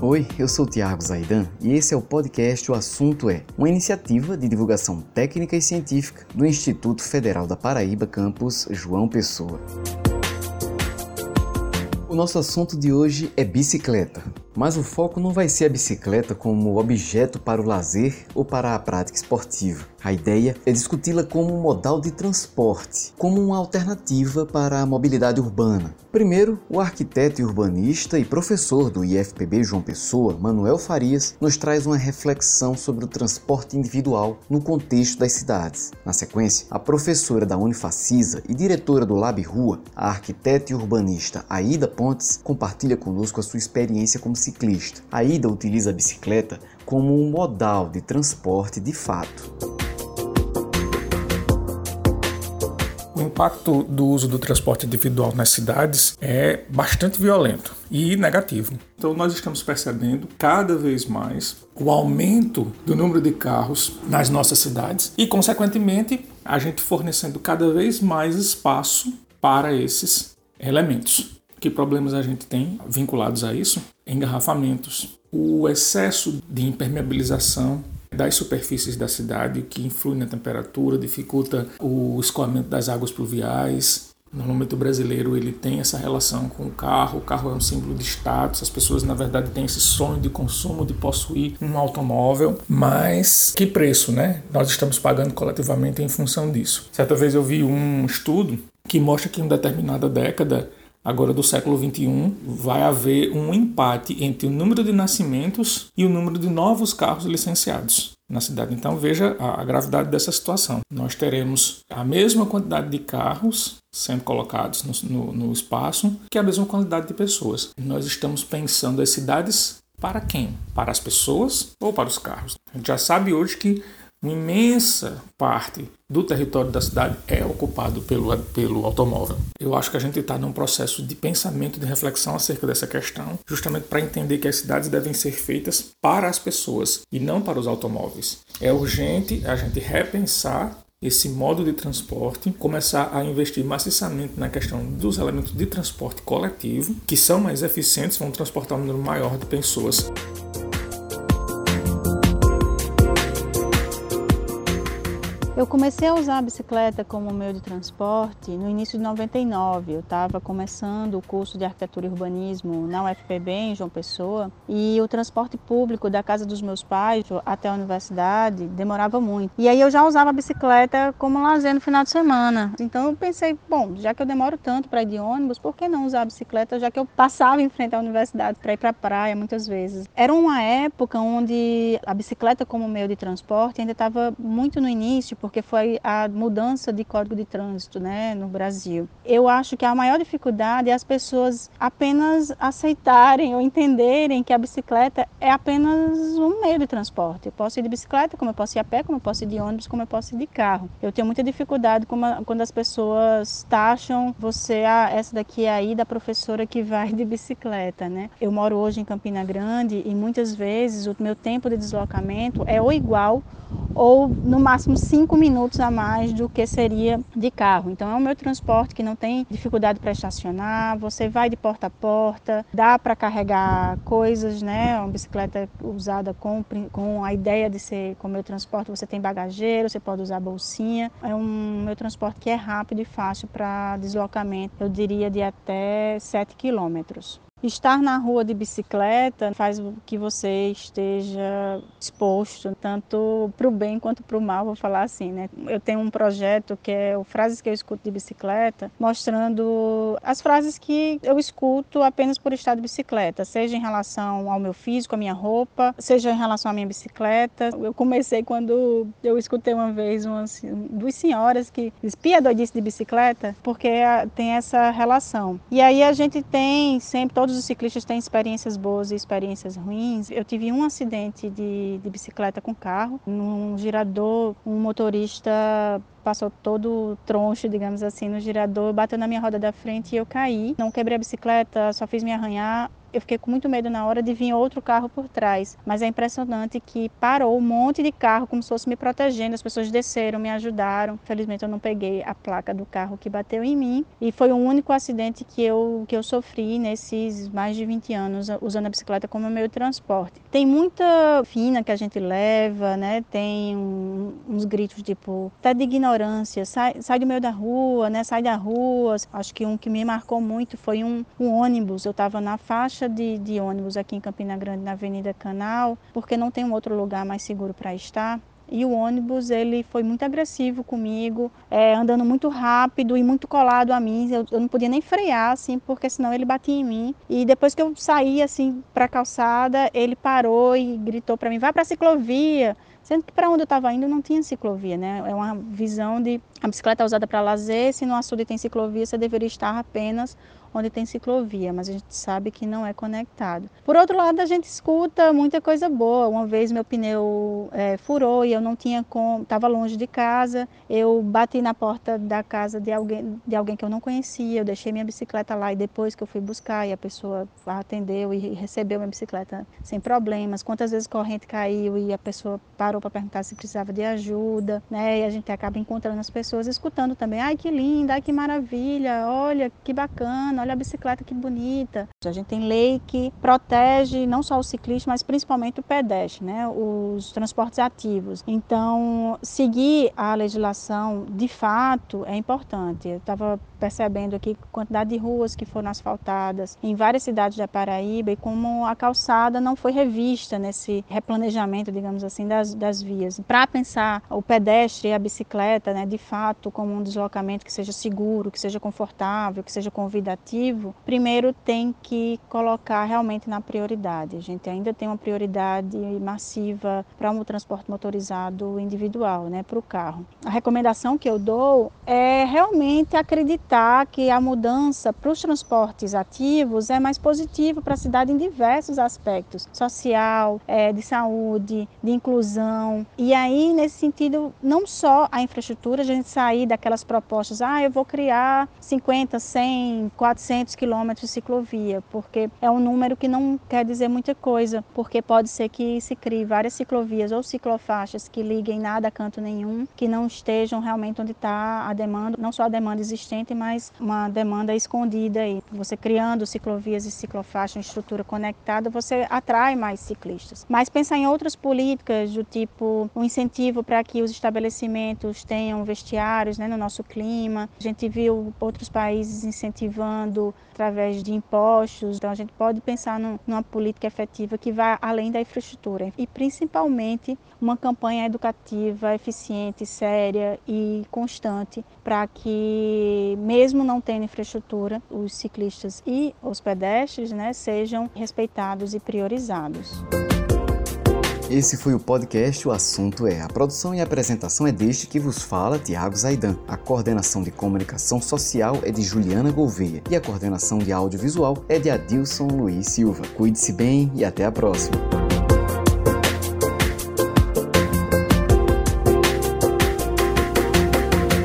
Oi, eu sou Tiago Zaidan e esse é o podcast O Assunto É, uma iniciativa de divulgação técnica e científica do Instituto Federal da Paraíba, campus João Pessoa. O nosso assunto de hoje é bicicleta, mas o foco não vai ser a bicicleta como objeto para o lazer ou para a prática esportiva. A ideia é discuti-la como um modal de transporte, como uma alternativa para a mobilidade urbana. Primeiro, o arquiteto urbanista e professor do IFPB João Pessoa, Manuel Farias, nos traz uma reflexão sobre o transporte individual no contexto das cidades. Na sequência, a professora da Unifacisa e diretora do Lab Rua, a arquiteta e urbanista Aida Pontes, compartilha conosco a sua experiência como ciclista. A Ida utiliza a bicicleta como um modal de transporte de fato. O impacto do uso do transporte individual nas cidades é bastante violento e negativo. Então, nós estamos percebendo cada vez mais o aumento do número de carros nas nossas cidades e, consequentemente, a gente fornecendo cada vez mais espaço para esses elementos. Que problemas a gente tem vinculados a isso? Engarrafamentos, o excesso de impermeabilização das superfícies da cidade, que influi na temperatura, dificulta o escoamento das águas pluviais. Normalmente o brasileiro ele tem essa relação com o carro, o carro é um símbolo de status, as pessoas na verdade têm esse sonho de consumo, de possuir um automóvel, mas que preço, né? Nós estamos pagando coletivamente em função disso. Certa vez eu vi um estudo que mostra que em determinada década agora do século XXI, vai haver um empate entre o número de nascimentos e o número de novos carros licenciados na cidade. Então veja a, gravidade dessa situação. Nós teremos a mesma quantidade de carros sendo colocados no, no, no espaço que a mesma quantidade de pessoas. Nós estamos pensando as cidades para quem? Para as pessoas ou para os carros? A gente já sabe hoje que uma imensa parte do território da cidade é ocupado pelo, pelo automóvel. Eu acho que a gente está num processo de pensamento, de reflexão acerca dessa questão, justamente para entender que as cidades devem ser feitas para as pessoas e não para os automóveis. É urgente a gente repensar esse modo de transporte, começar a investir maciçamente na questão dos elementos de transporte coletivo, que são mais eficientes, vão transportar um número maior de pessoas. Eu comecei a usar a bicicleta como meio de transporte no início de 99. Eu estava começando o curso de arquitetura e urbanismo na UFPB, em João Pessoa, e o transporte público da casa dos meus pais até a universidade demorava muito. E aí eu já usava a bicicleta como lazer no final de semana. Então eu pensei, bom, já que eu demoro tanto para ir de ônibus, por que não usar a bicicleta, já que eu passava em frente à universidade para ir para a praia muitas vezes? Era uma época onde a bicicleta como meio de transporte ainda estava muito no início, porque foi a mudança de código de trânsito né, no Brasil. Eu acho que a maior dificuldade é as pessoas apenas aceitarem ou entenderem que a bicicleta é apenas um meio de transporte. Eu posso ir de bicicleta, como eu posso ir a pé, como eu posso ir de ônibus, como eu posso ir de carro. Eu tenho muita dificuldade quando as pessoas taxam você, ah, essa daqui é aí da professora que vai de bicicleta, né? Eu moro hoje em Campina Grande e muitas vezes o meu tempo de deslocamento é ou igual ou no máximo cinco minutos a mais do que seria de carro. Então é meio de transporte que não tem dificuldade para estacionar, você vai de porta a porta, dá para carregar coisas, né? Uma bicicleta usada com, com a ideia de ser com meio de transporte, você tem bagageiro, você pode usar bolsinha. É um de transporte que é rápido e fácil para deslocamento, eu diria de até 7 quilômetros. Estar na rua de bicicleta faz que você esteja exposto tanto para o bem quanto para o mal, vou falar assim, né? Eu tenho um projeto que é o Frases que eu escuto de bicicleta, mostrando as frases que eu escuto apenas por estar de bicicleta, seja em relação ao meu físico, à minha roupa, seja em relação à minha bicicleta. Eu comecei quando eu escutei uma vez umas duas senhoras que espia doidice de bicicleta, porque tem essa relação. E aí a gente tem sempre todo todos os ciclistas têm experiências boas e experiências ruins. Eu tive um acidente de, de bicicleta com carro. Num girador, um motorista passou todo troncho, digamos assim, no girador, bateu na minha roda da frente e eu caí. Não quebrei a bicicleta, só fiz me arranhar eu fiquei com muito medo na hora de vir outro carro por trás. Mas é impressionante que parou um monte de carro como se fosse me protegendo. As pessoas desceram, me ajudaram. Felizmente eu não peguei a placa do carro que bateu em mim. E foi o único acidente que eu, que eu sofri nesses mais de 20 anos usando a bicicleta como meio de transporte. Tem muita fina que a gente leva, né? Tem um, uns gritos tipo, tá de ignorância, sai, sai do meio da rua, né? Sai da rua. Acho que um que me marcou muito foi um, um ônibus. Eu estava na faixa de, de ônibus aqui em Campina Grande, na Avenida Canal, porque não tem um outro lugar mais seguro para estar. E o ônibus ele foi muito agressivo comigo, é, andando muito rápido e muito colado a mim. Eu, eu, não podia nem frear, assim, porque senão ele batia em mim. E depois que eu saí assim para a calçada, ele parou e gritou para mim: "Vai para a ciclovia". Sendo que para onde eu estava indo não tinha ciclovia, né? É uma visão de a bicicleta é usada para lazer, se no açude tem ciclovia, você deveria estar apenas onde tem ciclovia, mas a gente sabe que não é conectado. Por outro lado, a gente escuta muita coisa boa. Uma vez meu pneu é, furou e eu não tinha como, estava longe de casa. Eu bati na porta da casa de alguém, de alguém que eu não conhecia. Eu deixei minha bicicleta lá e depois que eu fui buscar e a pessoa atendeu e recebeu minha bicicleta sem problemas. Quantas vezes corrente caiu e a pessoa parou para perguntar se precisava de ajuda, né? E a gente acaba encontrando as pessoas escutando também. Ai, que linda, ai, que maravilha, olha, que bacana olha a bicicleta que bonita. A gente tem lei que protege não só o ciclista, mas principalmente o pedestre, né? os transportes ativos. Então, seguir a legislação de fato é importante. Eu estava percebendo aqui a quantidade de ruas que foram asfaltadas em várias cidades da Paraíba e como a calçada não foi revista nesse replanejamento, digamos assim, das, das vias. Para pensar o pedestre e a bicicleta, né, de fato, como um deslocamento que seja seguro, que seja confortável, que seja convidativo, primeiro tem que colocar realmente na prioridade. A gente ainda tem uma prioridade massiva para um transporte motorizado individual, né, para o carro. A recomendação que eu dou é realmente acreditar que a mudança para os transportes ativos é mais positiva para a cidade em diversos aspectos, social, é, de saúde, de inclusão. E aí, nesse sentido, não só a infraestrutura, a gente sair daquelas propostas, ah, eu vou criar 50, 100, 400 400 quilômetros de ciclovia, porque é um número que não quer dizer muita coisa, porque pode ser que se crie várias ciclovias ou ciclofaixas que liguem nada a canto nenhum, que não estejam realmente onde está a demanda, não só a demanda existente, mas uma demanda escondida aí. Você criando ciclovias e ciclofaixas, estrutura conectada, você atrai mais ciclistas. Mas pensar em outras políticas do tipo um incentivo para que os estabelecimentos tenham vestiários né, no nosso clima. A gente viu outros países incentivando através de impostos. Então, a gente pode pensar num, numa política efetiva que vá além da infraestrutura e, principalmente, uma campanha educativa eficiente, séria e constante para que, mesmo não tendo infraestrutura, os ciclistas e os pedestres né, sejam respeitados e priorizados. Esse foi o podcast O Assunto É. A produção e apresentação é deste que vos fala, Tiago Zaidan. A coordenação de comunicação social é de Juliana Gouveia e a coordenação de audiovisual é de Adilson Luiz Silva. Cuide-se bem e até a próxima.